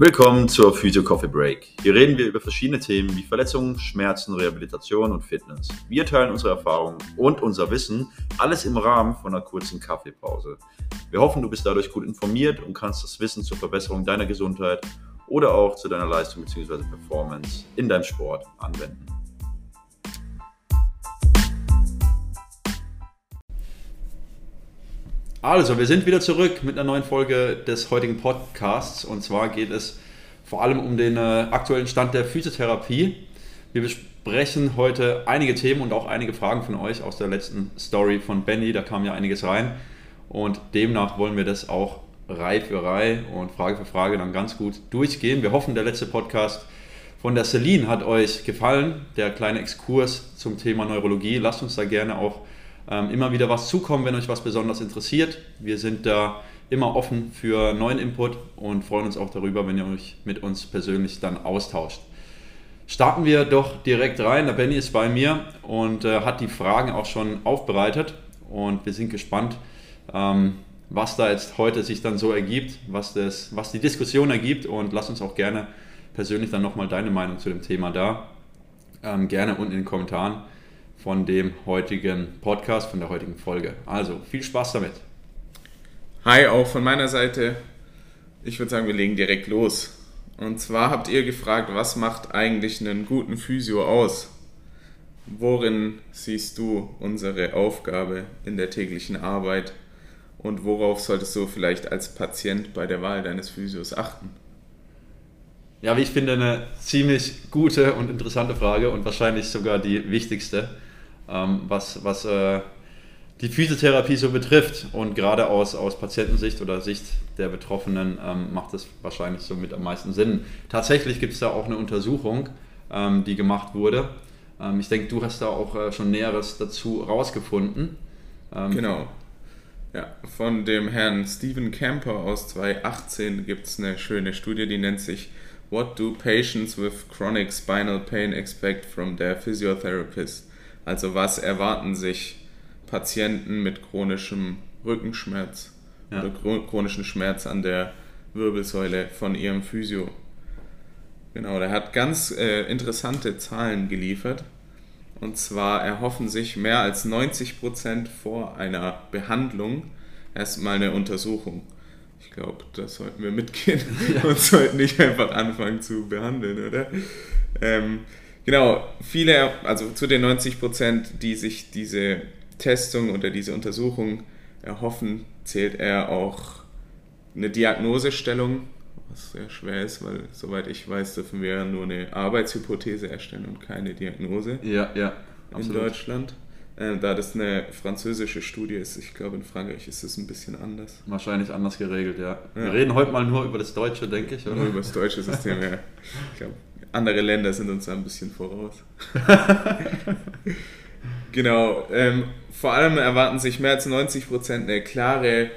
Willkommen zur Physio Coffee Break. Hier reden wir über verschiedene Themen wie Verletzungen, Schmerzen, Rehabilitation und Fitness. Wir teilen unsere Erfahrungen und unser Wissen, alles im Rahmen von einer kurzen Kaffeepause. Wir hoffen, du bist dadurch gut informiert und kannst das Wissen zur Verbesserung deiner Gesundheit oder auch zu deiner Leistung bzw. Performance in deinem Sport anwenden. Also, wir sind wieder zurück mit einer neuen Folge des heutigen Podcasts. Und zwar geht es vor allem um den äh, aktuellen Stand der Physiotherapie. Wir besprechen heute einige Themen und auch einige Fragen von euch aus der letzten Story von Benny. Da kam ja einiges rein. Und demnach wollen wir das auch Reihe für Reihe und Frage für Frage dann ganz gut durchgehen. Wir hoffen, der letzte Podcast von der Celine hat euch gefallen. Der kleine Exkurs zum Thema Neurologie. Lasst uns da gerne auch ähm, immer wieder was zukommen, wenn euch was besonders interessiert. Wir sind da immer offen für neuen Input und freuen uns auch darüber, wenn ihr euch mit uns persönlich dann austauscht. Starten wir doch direkt rein. Der Benny ist bei mir und äh, hat die Fragen auch schon aufbereitet und wir sind gespannt, ähm, was da jetzt heute sich dann so ergibt, was, das, was die Diskussion ergibt und lass uns auch gerne persönlich dann nochmal deine Meinung zu dem Thema da. Ähm, gerne unten in den Kommentaren von dem heutigen Podcast, von der heutigen Folge. Also viel Spaß damit. Hi, auch von meiner Seite. Ich würde sagen, wir legen direkt los. Und zwar habt ihr gefragt, was macht eigentlich einen guten Physio aus? Worin siehst du unsere Aufgabe in der täglichen Arbeit? Und worauf solltest du vielleicht als Patient bei der Wahl deines Physios achten? Ja, wie ich finde, eine ziemlich gute und interessante Frage und wahrscheinlich sogar die wichtigste ähm, was, was äh, die Physiotherapie so betrifft. Und gerade aus, aus Patientensicht oder Sicht der Betroffenen ähm, macht das wahrscheinlich so mit am meisten Sinn. Tatsächlich gibt es da auch eine Untersuchung, ähm, die gemacht wurde. Ähm, ich denke, du hast da auch äh, schon Näheres dazu rausgefunden. Ähm, genau. Ja, von dem Herrn Stephen Camper aus 2018 gibt es eine schöne Studie, die nennt sich What do patients with chronic spinal pain expect from their physiotherapist? Also was erwarten sich Patienten mit chronischem Rückenschmerz ja. oder chronischen Schmerz an der Wirbelsäule von ihrem Physio? Genau, der hat ganz äh, interessante Zahlen geliefert. Und zwar erhoffen sich mehr als 90% vor einer Behandlung erstmal eine Untersuchung. Ich glaube, da sollten wir mitgehen ja. und sollten nicht einfach anfangen zu behandeln, oder? Ähm, Genau, viele, also zu den 90 Prozent, die sich diese Testung oder diese Untersuchung erhoffen, zählt er auch eine Diagnosestellung, was sehr schwer ist, weil soweit ich weiß, dürfen wir ja nur eine Arbeitshypothese erstellen und keine Diagnose ja, ja, in Deutschland. Äh, da das eine französische Studie ist, ich glaube in Frankreich ist es ein bisschen anders. Wahrscheinlich anders geregelt, ja. ja. Wir reden heute mal nur über das Deutsche, denke ich, oder? Nur über das deutsche System, ja. Ich glaube, andere Länder sind uns da ein bisschen voraus. genau. Ähm, vor allem erwarten sich mehr als 90 Prozent eine klare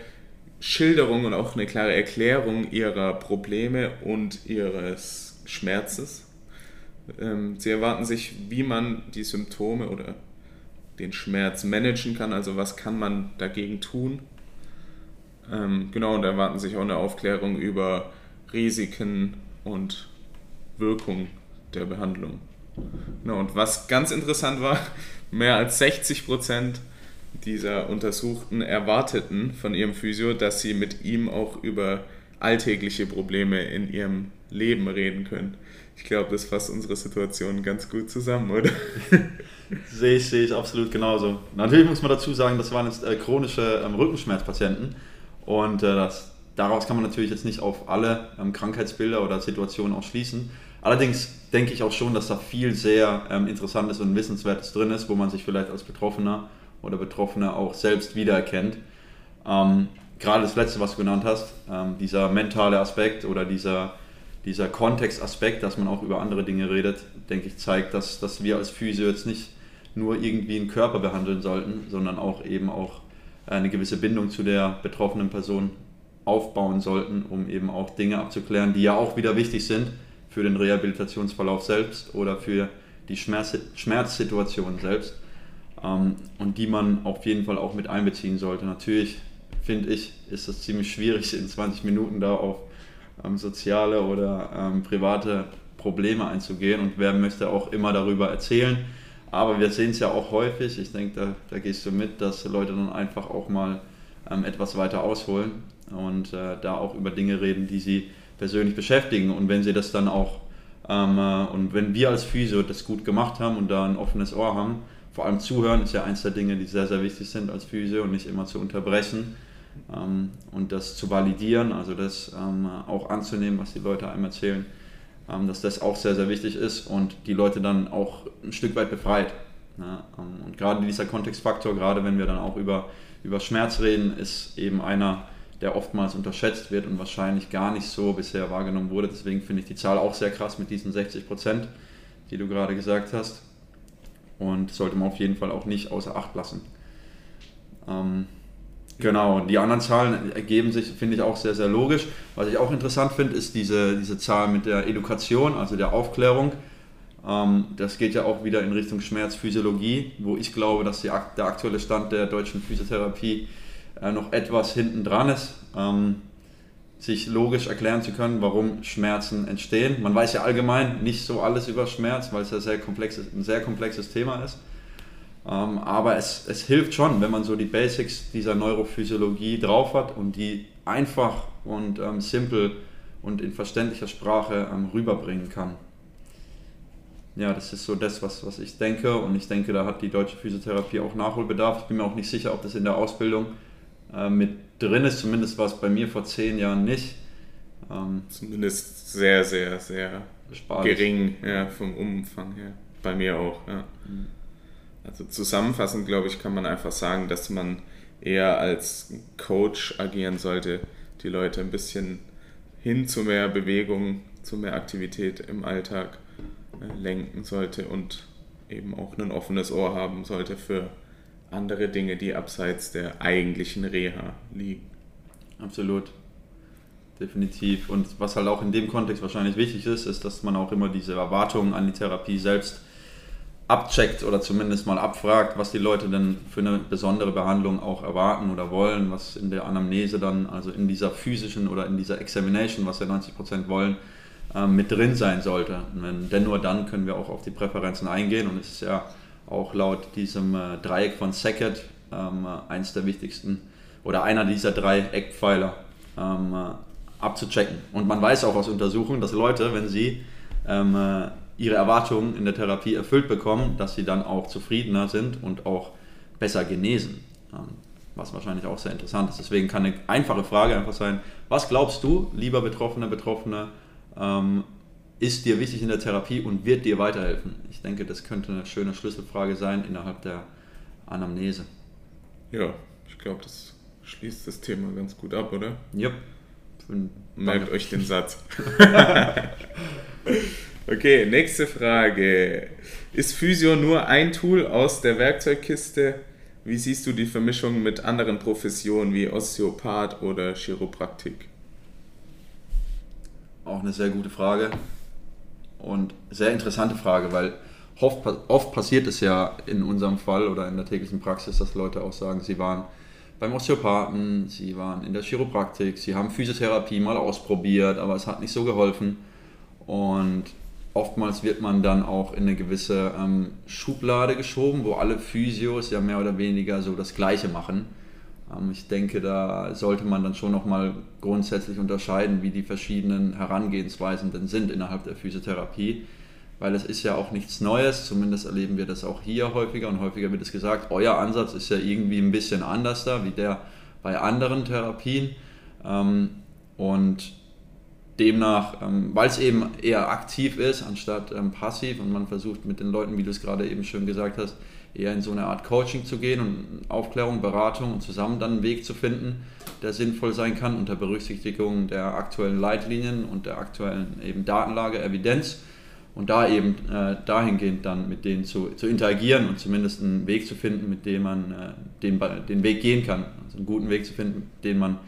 Schilderung und auch eine klare Erklärung ihrer Probleme und ihres Schmerzes. Ähm, sie erwarten sich, wie man die Symptome oder den Schmerz managen kann, also was kann man dagegen tun. Ähm, genau, und erwarten sich auch eine Aufklärung über Risiken und Wirkung der Behandlung. Genau, und was ganz interessant war, mehr als 60 Prozent dieser Untersuchten erwarteten von ihrem Physio, dass sie mit ihm auch über alltägliche Probleme in ihrem Leben reden können. Ich glaube, das fasst unsere Situation ganz gut zusammen, oder? sehe ich, sehe ich absolut genauso. Natürlich muss man dazu sagen, das waren jetzt äh, chronische ähm, Rückenschmerzpatienten und äh, das, daraus kann man natürlich jetzt nicht auf alle ähm, Krankheitsbilder oder Situationen auch schließen. Allerdings denke ich auch schon, dass da viel sehr ähm, Interessantes und Wissenswertes drin ist, wo man sich vielleicht als Betroffener oder Betroffene auch selbst wiedererkennt. Ähm, gerade das letzte, was du genannt hast, ähm, dieser mentale Aspekt oder dieser, dieser Kontextaspekt, dass man auch über andere Dinge redet, denke ich, zeigt, dass, dass wir als Physio jetzt nicht nur irgendwie einen Körper behandeln sollten, sondern auch eben auch eine gewisse Bindung zu der betroffenen Person aufbauen sollten, um eben auch Dinge abzuklären, die ja auch wieder wichtig sind, für den Rehabilitationsverlauf selbst oder für die Schmerz Schmerzsituation selbst ähm, und die man auf jeden Fall auch mit einbeziehen sollte. Natürlich finde ich, ist das ziemlich schwierig, in 20 Minuten da auf, ähm, soziale oder ähm, private Probleme einzugehen und wer möchte auch immer darüber erzählen. Aber wir sehen es ja auch häufig, ich denke, da, da, gehst du mit, dass Leute dann einfach auch mal ähm, etwas weiter ausholen und äh, da auch über Dinge reden, die sie persönlich beschäftigen. Und wenn sie das dann auch, ähm, äh, und wenn wir als Physio das gut gemacht haben und da ein offenes Ohr haben, vor allem zuhören ist ja eins der Dinge, die sehr, sehr wichtig sind als Physio und nicht immer zu unterbrechen ähm, und das zu validieren, also das ähm, auch anzunehmen, was die Leute einem erzählen, ähm, dass das auch sehr, sehr wichtig ist und die Leute dann auch ein Stück weit befreit. Ja, ähm, und gerade dieser Kontextfaktor, gerade wenn wir dann auch über, über Schmerz reden, ist eben einer, der oftmals unterschätzt wird und wahrscheinlich gar nicht so bisher wahrgenommen wurde. Deswegen finde ich die Zahl auch sehr krass mit diesen 60 Prozent, die du gerade gesagt hast. Und sollte man auf jeden Fall auch nicht außer Acht lassen. Ähm, genau, die anderen Zahlen ergeben sich, finde ich auch sehr, sehr logisch. Was ich auch interessant finde, ist diese, diese Zahl mit der Education, also der Aufklärung. Ähm, das geht ja auch wieder in Richtung Schmerzphysiologie, wo ich glaube, dass die, der aktuelle Stand der deutschen Physiotherapie äh, noch etwas hinten dran ist, ähm, sich logisch erklären zu können, warum Schmerzen entstehen. Man weiß ja allgemein nicht so alles über Schmerz, weil es ja sehr komplexes, ein sehr komplexes Thema ist. Ähm, aber es, es hilft schon, wenn man so die Basics dieser Neurophysiologie drauf hat und die einfach und ähm, simpel und in verständlicher Sprache ähm, rüberbringen kann. Ja, das ist so das, was, was ich denke. Und ich denke, da hat die deutsche Physiotherapie auch Nachholbedarf. Ich bin mir auch nicht sicher, ob das in der Ausbildung äh, mit drin ist. Zumindest war es bei mir vor zehn Jahren nicht. Ähm, Zumindest sehr, sehr, sehr gering ja, vom Umfang her. Bei mir auch, ja. Mhm. Also zusammenfassend, glaube ich, kann man einfach sagen, dass man eher als Coach agieren sollte, die Leute ein bisschen hin zu mehr Bewegung, zu mehr Aktivität im Alltag äh, lenken sollte und eben auch ein offenes Ohr haben sollte für andere Dinge, die abseits der eigentlichen Reha liegen. Absolut. Definitiv. Und was halt auch in dem Kontext wahrscheinlich wichtig ist, ist, dass man auch immer diese Erwartungen an die Therapie selbst abcheckt oder zumindest mal abfragt, was die Leute denn für eine besondere Behandlung auch erwarten oder wollen, was in der Anamnese dann, also in dieser physischen oder in dieser Examination, was ja 90% wollen, ähm, mit drin sein sollte. denn nur dann können wir auch auf die Präferenzen eingehen und es ist ja auch laut diesem äh, Dreieck von Sackett ähm, eins der wichtigsten oder einer dieser drei Eckpfeiler ähm, äh, abzuchecken. Und man weiß auch aus Untersuchungen, dass Leute, wenn sie ähm, äh, ihre Erwartungen in der Therapie erfüllt bekommen, dass sie dann auch zufriedener sind und auch besser genesen. Ähm, was wahrscheinlich auch sehr interessant ist. Deswegen kann eine einfache Frage einfach sein, was glaubst du, lieber Betroffener, Betroffene, ähm, ist dir wichtig in der Therapie und wird dir weiterhelfen? Ich denke, das könnte eine schöne Schlüsselfrage sein innerhalb der Anamnese. Ja, ich glaube, das schließt das Thema ganz gut ab, oder? Ja. Merkt euch den Satz. okay, nächste Frage. Ist Physio nur ein Tool aus der Werkzeugkiste? Wie siehst du die Vermischung mit anderen Professionen wie Osteopath oder Chiropraktik? Auch eine sehr gute Frage. Und sehr interessante Frage, weil oft, oft passiert es ja in unserem Fall oder in der täglichen Praxis, dass Leute auch sagen, sie waren beim Osteopathen, sie waren in der Chiropraktik, sie haben Physiotherapie mal ausprobiert, aber es hat nicht so geholfen. Und oftmals wird man dann auch in eine gewisse ähm, Schublade geschoben, wo alle Physios ja mehr oder weniger so das Gleiche machen. Ähm, ich denke, da sollte man dann schon nochmal grundsätzlich unterscheiden, wie die verschiedenen Herangehensweisen denn sind innerhalb der Physiotherapie, weil es ist ja auch nichts Neues, zumindest erleben wir das auch hier häufiger und häufiger wird es gesagt, euer Ansatz ist ja irgendwie ein bisschen anders da, wie der bei anderen Therapien. Ähm, und demnach, ähm, weil es eben eher aktiv ist anstatt passiv und man versucht mit den Leuten, wie du es gerade eben schön gesagt hast, eher in so eine Art Coaching zu gehen und Aufklärung, Beratung und zusammen dann einen Weg zu finden, der sinnvoll sein kann unter Berücksichtigung der aktuellen Leitlinien und der aktuellen eben Datenlage, Evidenz und da eben äh, dahingehend dann mit denen zu, zu interagieren und zumindest einen Weg zu finden, mit dem man äh, den, den Weg gehen kann. Also einen guten Weg zu finden, den man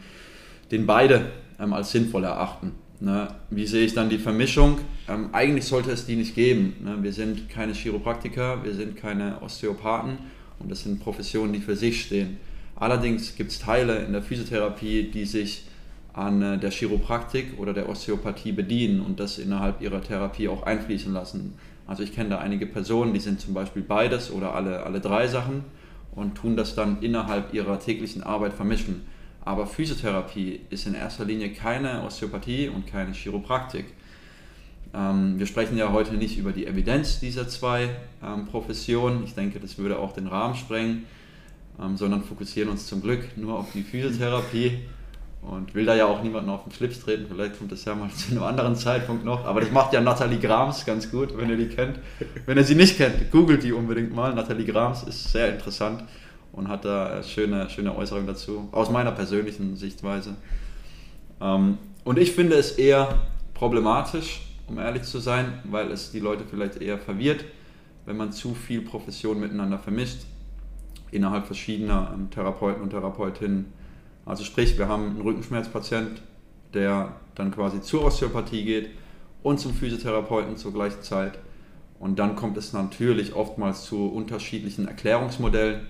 den beide ähm, als sinnvoll erachten. Ne? Wie sehe ich dann die Vermischung? Ähm, eigentlich sollte es die nicht geben. Ne? Wir sind keine Chiropraktiker, wir sind keine Osteopathen und das sind Professionen, die für sich stehen. Allerdings gibt es Teile in der Physiotherapie, die sich an äh, der Chiropraktik oder der Osteopathie bedienen und das innerhalb ihrer Therapie auch einfließen lassen. Also ich kenne da einige Personen, die sind zum Beispiel beides oder alle, alle drei Sachen und tun das dann innerhalb ihrer täglichen Arbeit vermischen. Aber Physiotherapie ist in erster Linie keine Osteopathie und keine Chiropraktik. Ähm, wir sprechen ja heute nicht über die Evidenz dieser zwei ähm, Professionen. Ich denke, das würde auch den Rahmen sprengen, ähm, sondern fokussieren uns zum Glück nur auf die Physiotherapie und will da ja auch niemanden auf den Schlips treten. Vielleicht kommt das ja mal zu einem anderen Zeitpunkt noch. Aber das macht ja Nathalie Grams ganz gut, wenn ihr die kennt. Wenn ihr sie nicht kennt, googelt die unbedingt mal. Nathalie Grams ist sehr interessant und hat da schöne, schöne Äußerungen dazu, aus meiner persönlichen Sichtweise. Ähm, und ich finde es eher problematisch, um ehrlich zu sein, weil es die Leute vielleicht eher verwirrt, wenn man zu viel Profession miteinander vermischt, innerhalb verschiedener ähm, Therapeuten und Therapeutinnen also sprich, wir haben einen Rückenschmerzpatient, der dann quasi zur Osteopathie geht und zum Physiotherapeuten zur gleichen Zeit. Und dann kommt es natürlich oftmals zu unterschiedlichen Erklärungsmodellen.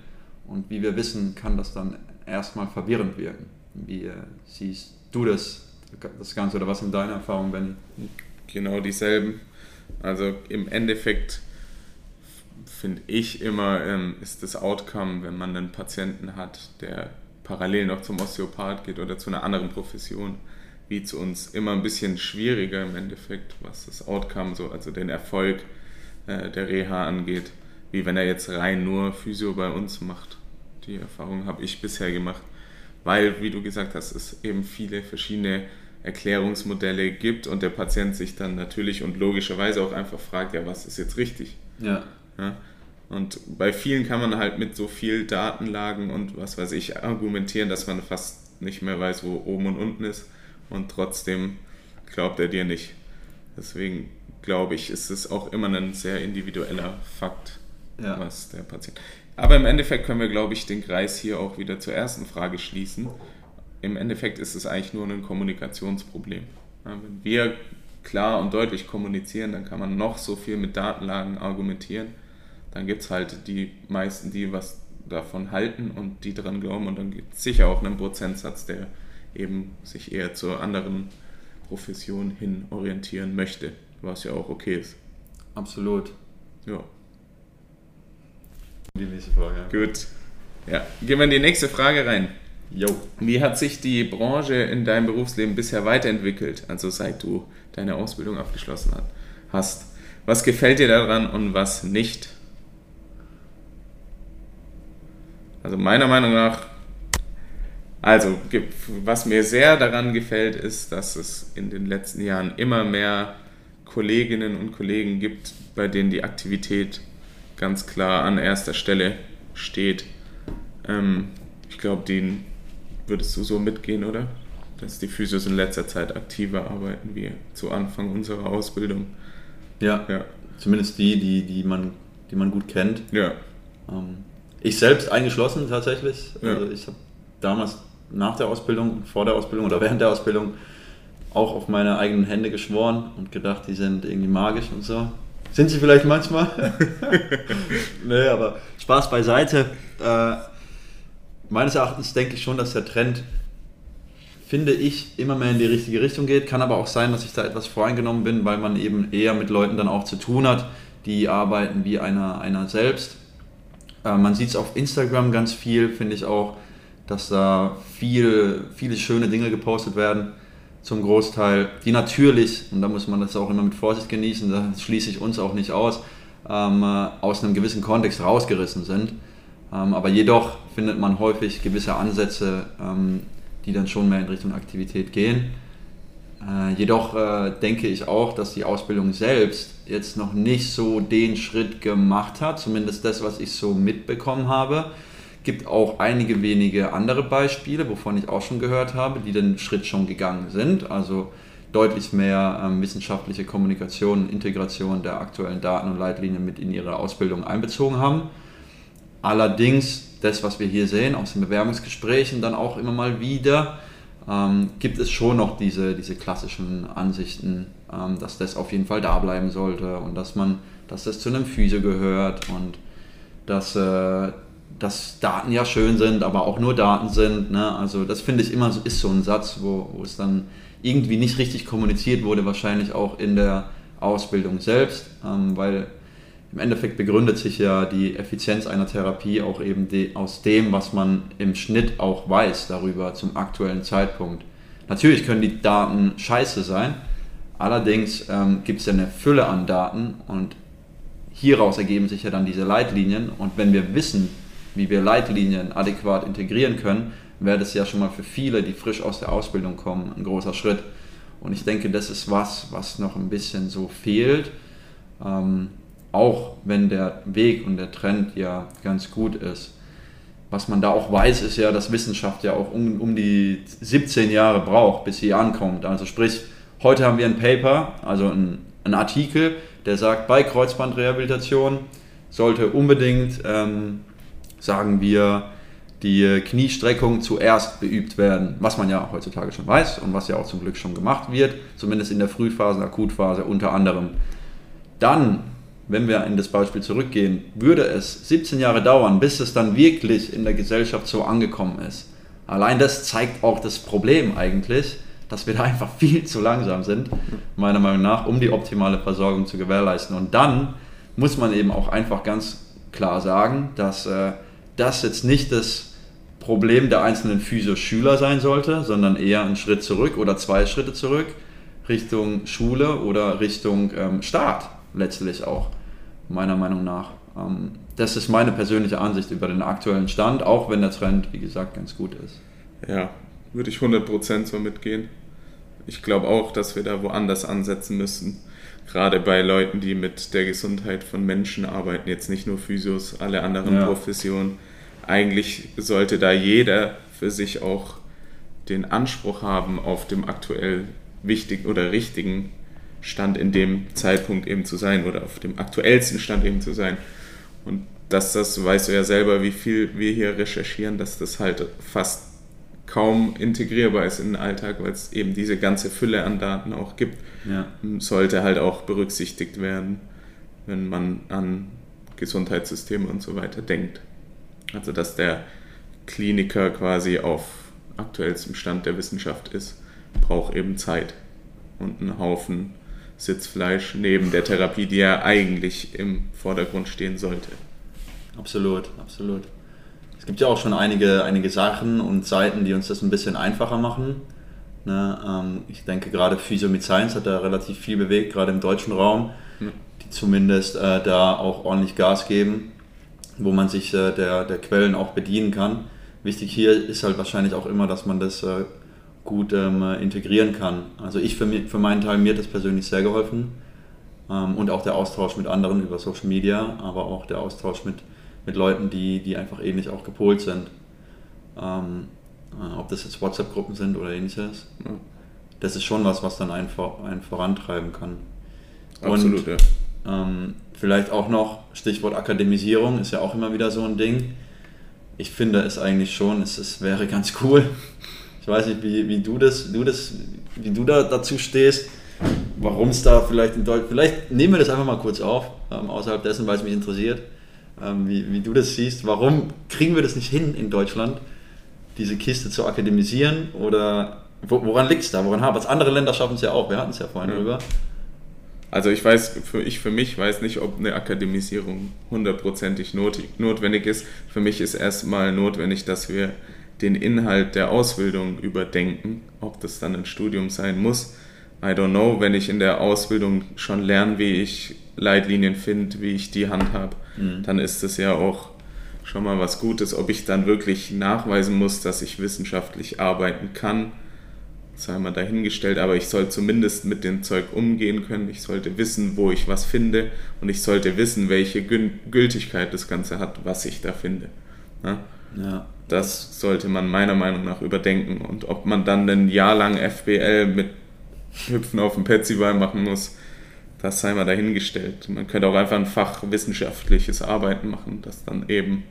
Und wie wir wissen, kann das dann erstmal verwirrend wirken. Wie äh, siehst du das, das Ganze oder was sind deine Erfahrungen, Benny? Genau dieselben. Also im Endeffekt finde ich immer, ähm, ist das Outcome, wenn man einen Patienten hat, der parallel noch zum Osteopath geht oder zu einer anderen Profession, wie zu uns immer ein bisschen schwieriger im Endeffekt, was das Outcome, so, also den Erfolg äh, der Reha angeht, wie wenn er jetzt rein nur Physio bei uns macht. Die Erfahrung habe ich bisher gemacht, weil, wie du gesagt hast, es eben viele verschiedene Erklärungsmodelle gibt und der Patient sich dann natürlich und logischerweise auch einfach fragt, ja, was ist jetzt richtig? Ja. ja? Und bei vielen kann man halt mit so viel Datenlagen und was weiß ich argumentieren, dass man fast nicht mehr weiß, wo oben und unten ist. Und trotzdem glaubt er dir nicht. Deswegen glaube ich, ist es auch immer ein sehr individueller Fakt, ja. was der Patient. Aber im Endeffekt können wir, glaube ich, den Kreis hier auch wieder zur ersten Frage schließen. Im Endeffekt ist es eigentlich nur ein Kommunikationsproblem. wenn wir klar und deutlich kommunizieren, dann kann man noch so viel mit Datenlagen argumentieren dann gibt es halt die meisten, die was davon halten und die dran glauben und dann gibt es sicher auch einen Prozentsatz, der eben sich eher zur anderen Profession hin orientieren möchte, was ja auch okay ist. Absolut. Ja. Die nächste Frage. Gut. Ja, gehen wir in die nächste Frage rein. Jo. Wie hat sich die Branche in deinem Berufsleben bisher weiterentwickelt, also seit du deine Ausbildung abgeschlossen hast? Was gefällt dir daran und was nicht? Also meiner Meinung nach, also was mir sehr daran gefällt, ist, dass es in den letzten Jahren immer mehr Kolleginnen und Kollegen gibt, bei denen die Aktivität ganz klar an erster Stelle steht. Ähm, ich glaube, den würdest du so mitgehen, oder? Dass die Physios in letzter Zeit aktiver arbeiten wie zu Anfang unserer Ausbildung. Ja, ja. zumindest die, die, die, man, die man gut kennt. Ja. Ähm, ich selbst eingeschlossen tatsächlich. Ja. Also ich habe damals nach der Ausbildung, vor der Ausbildung oder während der Ausbildung auch auf meine eigenen Hände geschworen und gedacht, die sind irgendwie magisch und so. Sind sie vielleicht manchmal? nee, aber Spaß beiseite. Äh, meines Erachtens denke ich schon, dass der Trend, finde ich, immer mehr in die richtige Richtung geht. Kann aber auch sein, dass ich da etwas voreingenommen bin, weil man eben eher mit Leuten dann auch zu tun hat, die arbeiten wie einer, einer selbst äh, man sieht es auf Instagram ganz viel, finde ich auch, dass da viel, viele schöne Dinge gepostet werden, zum Großteil, die natürlich, und da muss man das auch immer mit Vorsicht genießen, da schließe ich uns auch nicht aus, ähm, äh, aus einem gewissen Kontext rausgerissen sind. Ähm, aber jedoch findet man häufig gewisse Ansätze, ähm, die dann schon mehr in Richtung Aktivität gehen. Äh, jedoch äh, denke ich auch, dass die Ausbildung selbst jetzt noch nicht so den Schritt gemacht hat, zumindest das, was ich so mitbekommen habe. Gibt auch einige wenige andere Beispiele, wovon ich auch schon gehört habe, die den Schritt schon gegangen sind. Also deutlich mehr ähm, wissenschaftliche Kommunikation Integration der aktuellen Daten und Leitlinien mit in ihre Ausbildung einbezogen haben. Allerdings, das, was wir hier sehen aus den Bewerbungsgesprächen, dann auch immer mal wieder, ähm, gibt es schon noch diese, diese klassischen Ansichten, ähm, dass das auf jeden Fall da bleiben sollte und dass man, dass das zu einem Physio gehört und dass äh, dass Daten ja schön sind, aber auch nur Daten sind. Ne? Also das finde ich immer so, ist so ein Satz, wo, wo es dann irgendwie nicht richtig kommuniziert wurde, wahrscheinlich auch in der Ausbildung selbst, ähm, weil im Endeffekt begründet sich ja die Effizienz einer Therapie auch eben de, aus dem, was man im Schnitt auch weiß darüber zum aktuellen Zeitpunkt. Natürlich können die Daten scheiße sein, allerdings ähm, gibt es ja eine Fülle an Daten und hieraus ergeben sich ja dann diese Leitlinien und wenn wir wissen, wie wir Leitlinien adäquat integrieren können, wäre das ja schon mal für viele, die frisch aus der Ausbildung kommen, ein großer Schritt. Und ich denke, das ist was, was noch ein bisschen so fehlt. Ähm, auch wenn der Weg und der Trend ja ganz gut ist. Was man da auch weiß, ist ja, dass Wissenschaft ja auch um, um die 17 Jahre braucht, bis sie ankommt. Also sprich, heute haben wir ein Paper, also ein, ein Artikel, der sagt, bei Kreuzbandrehabilitation sollte unbedingt, ähm, sagen wir, die Kniestreckung zuerst beübt werden, was man ja heutzutage schon weiß und was ja auch zum Glück schon gemacht wird, zumindest in der Frühphase, Akutphase unter anderem. Dann, wenn wir in das Beispiel zurückgehen, würde es 17 Jahre dauern, bis es dann wirklich in der Gesellschaft so angekommen ist. Allein das zeigt auch das Problem eigentlich, dass wir da einfach viel zu langsam sind, meiner Meinung nach, um die optimale Versorgung zu gewährleisten. Und dann muss man eben auch einfach ganz klar sagen, dass äh, das jetzt nicht das Problem der einzelnen Physio-Schüler sein sollte, sondern eher ein Schritt zurück oder zwei Schritte zurück Richtung Schule oder Richtung ähm, Staat letztlich auch, meiner Meinung nach. Ähm, das ist meine persönliche Ansicht über den aktuellen Stand, auch wenn der Trend, wie gesagt, ganz gut ist. Ja, würde ich 100% so mitgehen. Ich glaube auch, dass wir da woanders ansetzen müssen. Gerade bei Leuten, die mit der Gesundheit von Menschen arbeiten, jetzt nicht nur Physios, alle anderen ja. Professionen eigentlich sollte da jeder für sich auch den Anspruch haben, auf dem aktuell wichtigen oder richtigen Stand in dem Zeitpunkt eben zu sein oder auf dem aktuellsten Stand eben zu sein. Und dass das, weißt du ja selber, wie viel wir hier recherchieren, dass das halt fast kaum integrierbar ist in den Alltag, weil es eben diese ganze Fülle an Daten auch gibt, ja. sollte halt auch berücksichtigt werden, wenn man an Gesundheitssysteme und so weiter denkt. Also dass der Kliniker quasi auf aktuellstem Stand der Wissenschaft ist, braucht eben Zeit und einen Haufen Sitzfleisch neben der Therapie, die ja eigentlich im Vordergrund stehen sollte. Absolut, absolut. Es gibt ja auch schon einige, einige Sachen und Seiten, die uns das ein bisschen einfacher machen. Ne, ähm, ich denke gerade Physio mit Science hat da relativ viel bewegt, gerade im deutschen Raum, die zumindest äh, da auch ordentlich Gas geben wo man sich äh, der, der Quellen auch bedienen kann. Wichtig hier ist halt wahrscheinlich auch immer, dass man das äh, gut ähm, integrieren kann. Also ich für, für meinen Teil, mir hat das persönlich sehr geholfen. Ähm, und auch der Austausch mit anderen über Social Media, aber auch der Austausch mit, mit Leuten, die, die einfach ähnlich auch gepolt sind. Ähm, äh, ob das jetzt WhatsApp-Gruppen sind oder ähnliches. Ja. Das ist schon was, was dann einen, einen vorantreiben kann. Absolut, und, ja. Ähm, vielleicht auch noch, Stichwort Akademisierung ist ja auch immer wieder so ein Ding. Ich finde es eigentlich schon, es, es wäre ganz cool. Ich weiß nicht, wie, wie du das, du das, wie du da dazu stehst, warum es da vielleicht in Deutschland, vielleicht nehmen wir das einfach mal kurz auf, ähm, außerhalb dessen, weil es mich interessiert, ähm, wie, wie du das siehst. Warum kriegen wir das nicht hin in Deutschland, diese Kiste zu akademisieren? Oder woran liegt es da? Woran haben es? Andere Länder schaffen es ja auch, wir hatten es ja vorhin ja. drüber. Also ich weiß, für, ich für mich weiß nicht, ob eine Akademisierung hundertprozentig notwendig ist. Für mich ist erstmal notwendig, dass wir den Inhalt der Ausbildung überdenken, ob das dann ein Studium sein muss. I don't know, wenn ich in der Ausbildung schon lerne, wie ich Leitlinien finde, wie ich die handhabe, mhm. dann ist das ja auch schon mal was Gutes. Ob ich dann wirklich nachweisen muss, dass ich wissenschaftlich arbeiten kann, sei mal dahingestellt, aber ich soll zumindest mit dem Zeug umgehen können. Ich sollte wissen, wo ich was finde und ich sollte wissen, welche Gültigkeit das Ganze hat, was ich da finde. Ja? ja. Das sollte man meiner Meinung nach überdenken und ob man dann ein Jahr lang FBL mit Hüpfen auf dem Petsyball machen muss, das sei mal dahingestellt. Man könnte auch einfach ein fachwissenschaftliches Arbeiten machen, das dann eben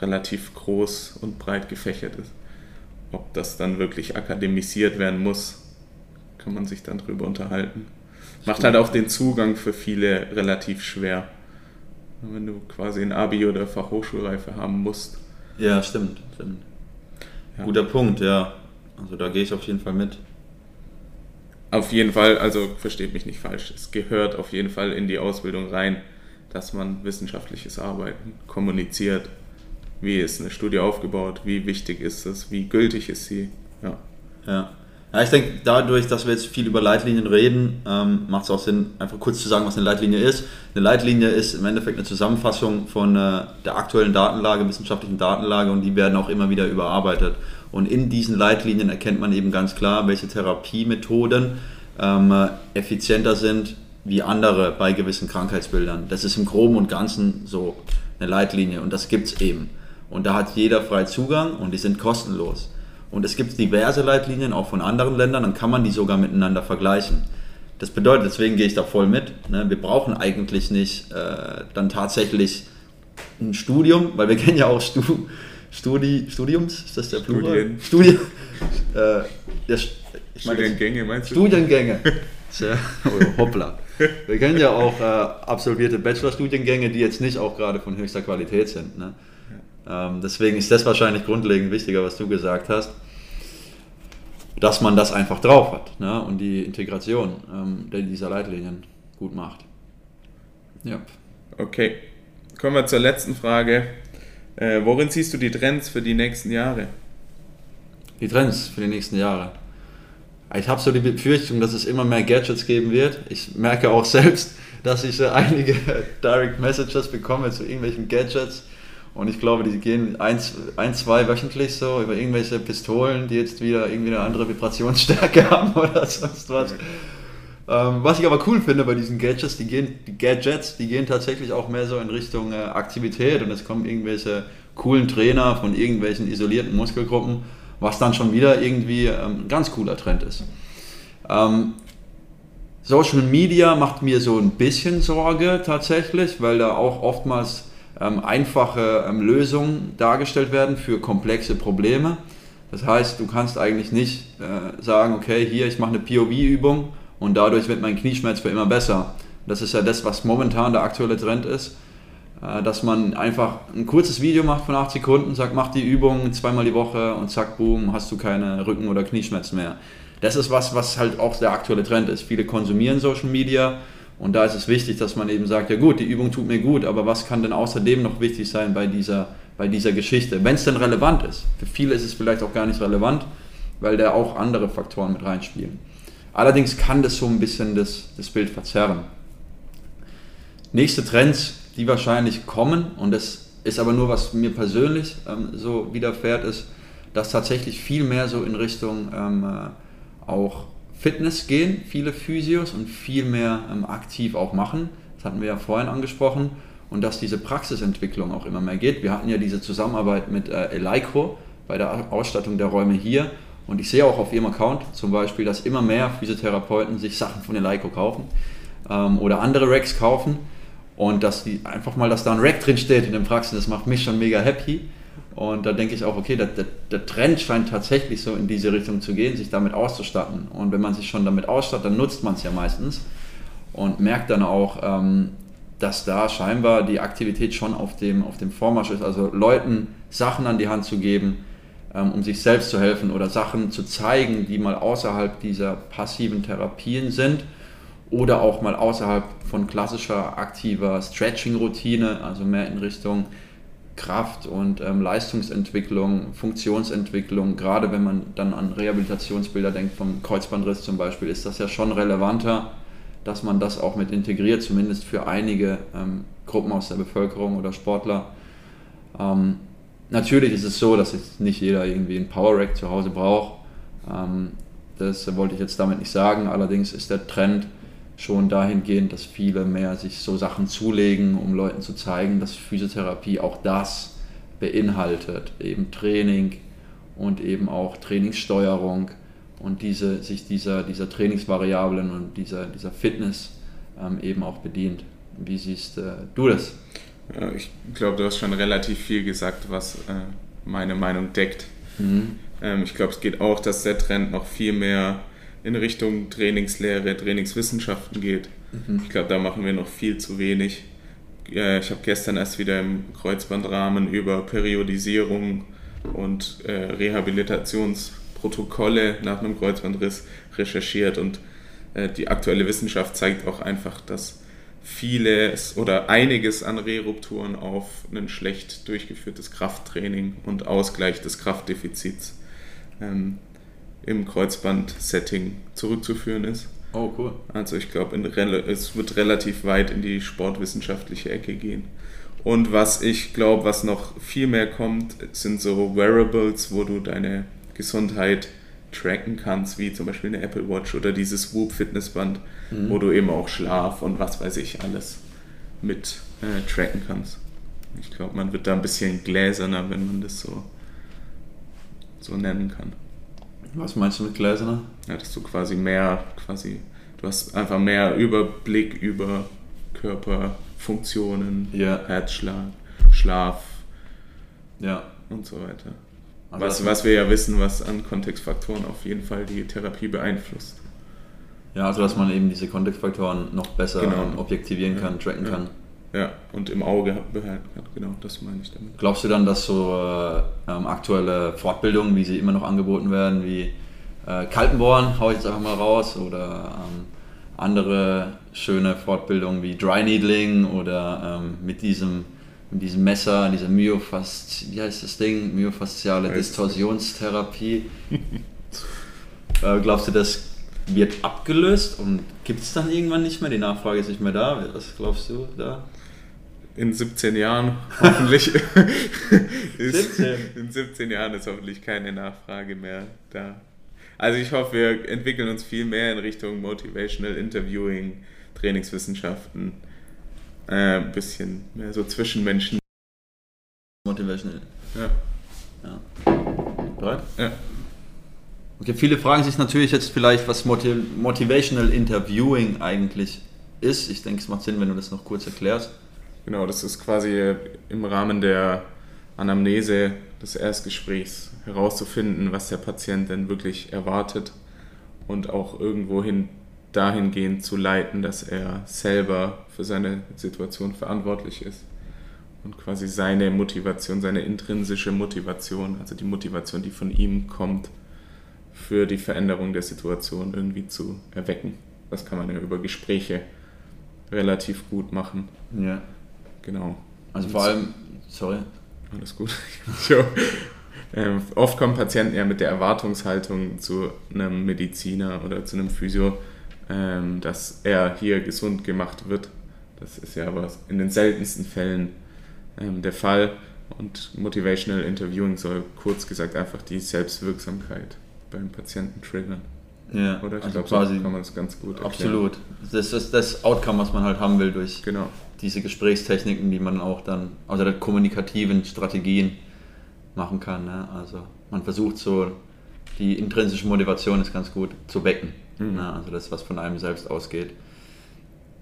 relativ groß und breit gefächert ist. Ob das dann wirklich akademisiert werden muss, kann man sich dann drüber unterhalten. Macht halt auch den Zugang für viele relativ schwer. wenn du quasi ein Abi oder Fachhochschulreife haben musst. Ja, stimmt, stimmt. Ja. Guter Punkt, ja. Also da gehe ich auf jeden Fall mit. Auf jeden Fall, also versteht mich nicht falsch, es gehört auf jeden Fall in die Ausbildung rein, dass man wissenschaftliches Arbeiten kommuniziert. Wie ist eine Studie aufgebaut? Wie wichtig ist es? Wie gültig ist sie? Ja. Ja. Ja, ich denke, dadurch, dass wir jetzt viel über Leitlinien reden, ähm, macht es auch Sinn, einfach kurz zu sagen, was eine Leitlinie ist. Eine Leitlinie ist im Endeffekt eine Zusammenfassung von äh, der aktuellen Datenlage, wissenschaftlichen Datenlage und die werden auch immer wieder überarbeitet. Und in diesen Leitlinien erkennt man eben ganz klar, welche Therapiemethoden ähm, effizienter sind wie andere bei gewissen Krankheitsbildern. Das ist im Groben und Ganzen so eine Leitlinie und das gibt es eben. Und da hat jeder frei Zugang und die sind kostenlos. Und es gibt diverse Leitlinien auch von anderen Ländern, dann kann man die sogar miteinander vergleichen. Das bedeutet, deswegen gehe ich da voll mit. Ne? Wir brauchen eigentlich nicht äh, dann tatsächlich ein Studium, weil wir kennen ja auch Stu Studi Studiums, ist das der Plural? Studien. äh, der, Studiengänge meinst du? Studiengänge. Sehr, oh, hoppla. Wir kennen ja auch äh, absolvierte Bachelorstudiengänge, die jetzt nicht auch gerade von höchster Qualität sind. Ne? Ähm, deswegen ist das wahrscheinlich grundlegend wichtiger, was du gesagt hast, dass man das einfach drauf hat ne? und die Integration ähm, dieser Leitlinien gut macht. Ja. Okay, kommen wir zur letzten Frage. Äh, worin siehst du die Trends für die nächsten Jahre? Die Trends für die nächsten Jahre. Ich habe so die Befürchtung, dass es immer mehr Gadgets geben wird. Ich merke auch selbst, dass ich äh, einige Direct Messages bekomme zu irgendwelchen Gadgets und ich glaube, die gehen ein, ein, zwei wöchentlich so über irgendwelche Pistolen, die jetzt wieder irgendwie eine andere Vibrationsstärke haben oder sonst was. Ähm, was ich aber cool finde bei diesen Gadgets, die gehen, die Gadgets, die gehen tatsächlich auch mehr so in Richtung äh, Aktivität und es kommen irgendwelche coolen Trainer von irgendwelchen isolierten Muskelgruppen, was dann schon wieder irgendwie ähm, ein ganz cooler Trend ist. Ähm, Social Media macht mir so ein bisschen Sorge tatsächlich, weil da auch oftmals ähm, einfache ähm, Lösungen dargestellt werden für komplexe Probleme. Das heißt, du kannst eigentlich nicht äh, sagen, okay, hier, ich mache eine POV-Übung und dadurch wird mein Knieschmerz für immer besser. Das ist ja das, was momentan der aktuelle Trend ist, äh, dass man einfach ein kurzes Video macht von 8 Sekunden, sagt, mach die Übung zweimal die Woche und zack, boom, hast du keine Rücken- oder Knieschmerzen mehr. Das ist was, was halt auch der aktuelle Trend ist. Viele konsumieren Social Media, und da ist es wichtig, dass man eben sagt, ja gut, die Übung tut mir gut, aber was kann denn außerdem noch wichtig sein bei dieser, bei dieser Geschichte, wenn es denn relevant ist. Für viele ist es vielleicht auch gar nicht relevant, weil da auch andere Faktoren mit reinspielen. Allerdings kann das so ein bisschen das, das Bild verzerren. Nächste Trends, die wahrscheinlich kommen, und das ist aber nur, was mir persönlich ähm, so widerfährt, ist, dass tatsächlich viel mehr so in Richtung ähm, äh, auch Fitness gehen, viele Physios und viel mehr ähm, aktiv auch machen. Das hatten wir ja vorhin angesprochen. Und dass diese Praxisentwicklung auch immer mehr geht. Wir hatten ja diese Zusammenarbeit mit äh, Eleiko bei der Ausstattung der Räume hier. Und ich sehe auch auf ihrem Account zum Beispiel, dass immer mehr Physiotherapeuten sich Sachen von Eleiko kaufen ähm, oder andere Racks kaufen. Und dass die einfach mal, dass da ein Rack drin steht in den Praxen, das macht mich schon mega happy. Und da denke ich auch, okay, der, der, der, Trend scheint tatsächlich so in diese Richtung zu gehen, sich damit auszustatten. Und wenn man sich schon damit ausstattet, dann nutzt man es ja meistens und merkt dann auch, ähm, dass da scheinbar die Aktivität schon auf dem, auf dem Vormarsch ist. Also Leuten Sachen an die Hand zu geben, um sich selbst zu helfen oder Sachen zu zeigen, die mal außerhalb dieser passiven Therapien sind oder auch mal außerhalb von klassischer aktiver Stretching-Routine, also mehr in Richtung Kraft und ähm, Leistungsentwicklung, Funktionsentwicklung, gerade wenn man dann an Rehabilitationsbilder denkt, vom Kreuzbandriss zum Beispiel, ist das ja schon relevanter, dass man das auch mit integriert, zumindest für einige ähm, Gruppen aus der Bevölkerung oder Sportler. Ähm, natürlich ist es so, dass jetzt nicht jeder irgendwie ein Power Rack zu Hause braucht. Ähm, das wollte ich jetzt damit nicht sagen, allerdings ist der Trend, schon dahingehend, dass viele mehr sich so Sachen zulegen, um Leuten zu zeigen, dass Physiotherapie auch das beinhaltet, eben Training und eben auch Trainingssteuerung und diese, sich dieser, dieser Trainingsvariablen und dieser, dieser Fitness ähm, eben auch bedient. Wie siehst äh, du das? Ja, ich glaube, du hast schon relativ viel gesagt, was äh, meine Meinung deckt. Mhm. Ähm, ich glaube, es geht auch, dass der Trend noch viel mehr in Richtung Trainingslehre, Trainingswissenschaften geht. Mhm. Ich glaube, da machen wir noch viel zu wenig. äh, ich habe gestern erst wieder im Kreuzbandrahmen über Periodisierung und äh, Rehabilitationsprotokolle nach einem Kreuzbandriss recherchiert und äh, die aktuelle Wissenschaft zeigt auch einfach, dass vieles oder einiges an Rerupturen auf ein schlecht durchgeführtes Krafttraining und Ausgleich des Kraftdefizits ähm, im Kreuzband-Setting zurückzuführen ist. Oh, cool. Also ich glaube, es wird relativ weit in die sportwissenschaftliche Ecke gehen. Und was ich glaube, was noch viel mehr kommt, sind so Wearables, wo du deine Gesundheit tracken kannst, wie zum Beispiel eine Apple Watch oder dieses Whoop Fitnessband, mhm. wo du eben auch Schlaf und was weiß ich alles mit äh, tracken kannst. Ich glaube, man wird da ein bisschen gläserner, wenn man das so, so nennen kann. Was meinst du mit gläserner? Ja, dass du quasi mehr, quasi, du hast einfach mehr Überblick über Körperfunktionen, ja. Herzschlag, Schlaf ja. und so weiter. Was, was wir ja wissen, was an Kontextfaktoren auf jeden Fall die Therapie beeinflusst. Ja, also dass man eben diese Kontextfaktoren noch besser genau. objektivieren kann, tracken ja. kann. Ja, und im Auge behalten kann. Genau, das meine ich damit. Glaubst du dann, dass so äh, ähm, aktuelle Fortbildungen, wie sie immer noch angeboten werden, wie äh, Kaltenbohren, hau ich jetzt einfach mal raus, oder ähm, andere schöne Fortbildungen wie Dry Needling oder ähm, mit diesem mit diesem Messer, dieser Myofaszt, wie heißt das Ding? Myofasziale Distorsionstherapie. äh, glaubst du, das wird abgelöst und gibt es dann irgendwann nicht mehr? Die Nachfrage ist nicht mehr da. Was glaubst du da? In 17 Jahren hoffentlich. ist, 17. In 17 Jahren ist hoffentlich keine Nachfrage mehr da. Also ich hoffe, wir entwickeln uns viel mehr in Richtung Motivational Interviewing, Trainingswissenschaften, äh, ein bisschen mehr so Zwischenmenschen. Motivational. Ja. ja. Bereit? Ja. Okay, viele fragen sich natürlich jetzt vielleicht, was Motiv Motivational Interviewing eigentlich ist. Ich denke, es macht Sinn, wenn du das noch kurz erklärst. Genau, das ist quasi im Rahmen der Anamnese des Erstgesprächs herauszufinden, was der Patient denn wirklich erwartet und auch irgendwohin dahingehend zu leiten, dass er selber für seine Situation verantwortlich ist und quasi seine Motivation, seine intrinsische Motivation, also die Motivation, die von ihm kommt, für die Veränderung der Situation irgendwie zu erwecken. Das kann man ja über Gespräche relativ gut machen. Ja. Genau. Also vor allem, sorry. Alles gut. ähm, oft kommen Patienten ja mit der Erwartungshaltung zu einem Mediziner oder zu einem Physio, ähm, dass er hier gesund gemacht wird. Das ist ja aber in den seltensten Fällen ähm, der Fall. Und Motivational Interviewing soll kurz gesagt einfach die Selbstwirksamkeit beim Patienten triggern. Ja, Oder ich also glaube, so kann man das ganz gut erklären. Absolut. Das ist das Outcome, was man halt haben will durch genau. diese Gesprächstechniken, die man auch dann, also der kommunikativen Strategien machen kann. Ne? Also man versucht so, die intrinsische Motivation ist ganz gut zu wecken. Mhm. Ne? Also das, was von einem selbst ausgeht.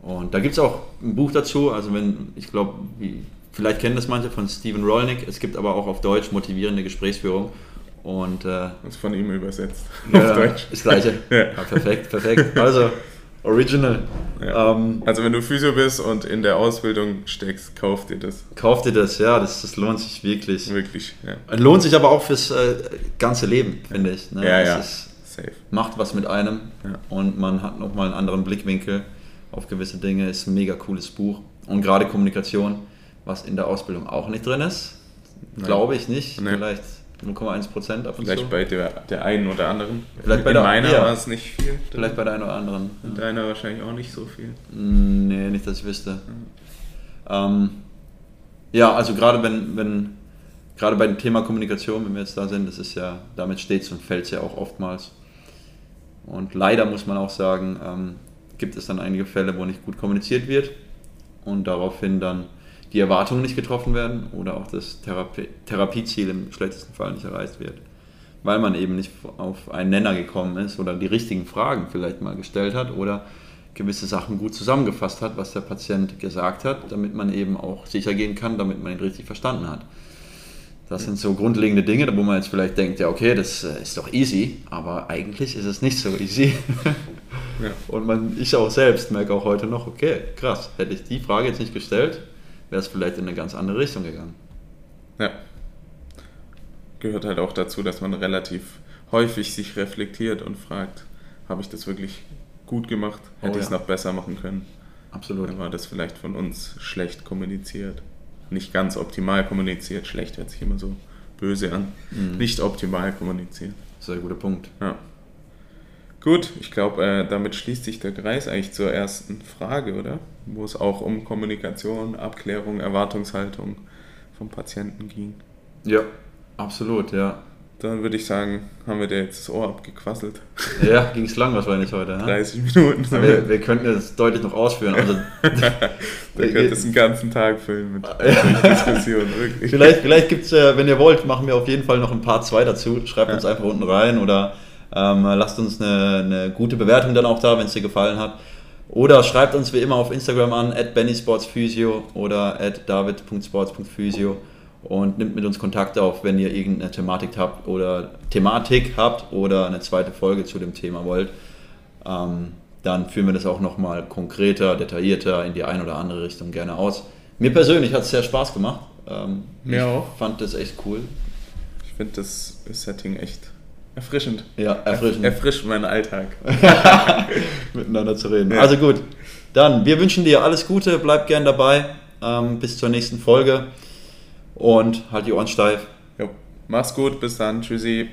Und da gibt es auch ein Buch dazu, also wenn, ich glaube, vielleicht kennen das manche von Steven Rollnick, es gibt aber auch auf Deutsch motivierende Gesprächsführung. Und, äh, das ist von ihm übersetzt. Ja, auf Deutsch. Das gleiche. Ja. ja. perfekt, perfekt. Also, Original. Ja. Ähm, also wenn du Physio bist und in der Ausbildung steckst, kauf dir das. Kauf dir das, ja, das, das lohnt sich wirklich. Wirklich, ja. Lohnt sich aber auch fürs äh, ganze Leben, finde ich. Ne? Ja, das ja. Ist, Safe. Macht was mit einem ja. und man hat nochmal einen anderen Blickwinkel auf gewisse Dinge. Ist ein mega cooles Buch. Und gerade Kommunikation, was in der Ausbildung auch nicht drin ist, glaube ich nicht. Nein. Vielleicht 0,1 Prozent ab und Vielleicht zu. bei der, der einen oder anderen. Vielleicht bei In der- meiner ja. war es nicht viel. Vielleicht bei der einen oder anderen. In deiner wahrscheinlich auch nicht so viel. Mm, Nee, nicht, dass ich wüsste. Ähm, ja, also gerade wenn, wenn, gerade bei dem Thema Kommunikation, wenn wir jetzt da sind, das ist ja, damit steht und fällt es ja auch oftmals. Und leider muss man auch sagen, ähm, gibt es dann einige Fälle, wo nicht gut kommuniziert wird und daraufhin dann die Erwartungen nicht getroffen werden oder auch das Therapie Therapieziel im schlechtesten Fall nicht erreicht wird. Weil man eben nicht auf einen Nenner gekommen ist oder die richtigen Fragen vielleicht mal gestellt hat oder gewisse Sachen gut zusammengefasst hat, was der Patient gesagt hat, damit man eben auch sicher gehen kann, damit man ihn richtig verstanden hat. Das sind so grundlegende Dinge, wo man jetzt vielleicht denkt, ja okay, das äh, ist doch easy, aber eigentlich ist es nicht so easy. Ja. Und man, ich auch selbst merke auch heute noch, okay, krass, hätte ich die Frage jetzt nicht gestellt, wäre es vielleicht in eine ganz andere Richtung gegangen. Ja. Gehört halt auch dazu, dass man relativ häufig sich reflektiert und fragt, habe ich das wirklich gut gemacht? Hätte Oh ich es ja. noch besser machen können? Absolut. Oder war das vielleicht von uns schlecht kommuniziert? Nicht ganz optimal kommuniziert, schlecht hört sich immer so böse an. Mhm. Nicht optimal kommuniziert. Sehr guter Punkt. Ja. Gut, ich glaube, äh, damit schließt sich der Kreis eigentlich zur ersten Frage, oder? Wo es auch um Kommunikation, Abklärung, Erwartungshaltung vom Patienten ging. Ja, absolut, ja. Dann würde ich sagen, haben wir dir jetzt das Ohr abgequasselt. Ja, ging es lang wahrscheinlich heute. Ne? 30 Minuten. Wir, wir könnten das deutlich noch ausführen. Also, Du könntest einen ganzen Tag füllen mit Diskussionen, wirklich. vielleicht vielleicht gibt es, äh, wenn ihr wollt, machen wir auf jeden Fall noch ein Part 2 dazu. Schreibt Ja. uns einfach unten rein oder ähm, lasst uns eine, eine gute Bewertung dann auch da, wenn es dir gefallen hat. Oder schreibt uns wie immer auf Instagram an, at bennysportsphysio oder at david.sports.physio und nimmt mit uns Kontakt auf, wenn ihr irgendeine Thematik habt oder Thematik habt oder eine zweite Folge zu dem Thema wollt. Ähm, dann führen wir das auch nochmal konkreter, detaillierter in die eine oder andere Richtung gerne aus. Mir persönlich hat es sehr Spaß gemacht. Ähm, Mir ich auch. fand das echt cool. Ich finde das Setting echt erfrischend. Ja, erfrischend. Erfrischt meinen Alltag. miteinander zu reden. Ja. Also gut, dann wir wünschen dir alles Gute, bleib gern dabei. Ähm, bis zur nächsten Folge und halt die Ohren steif. Jo. Mach's gut, bis dann. Tschüssi.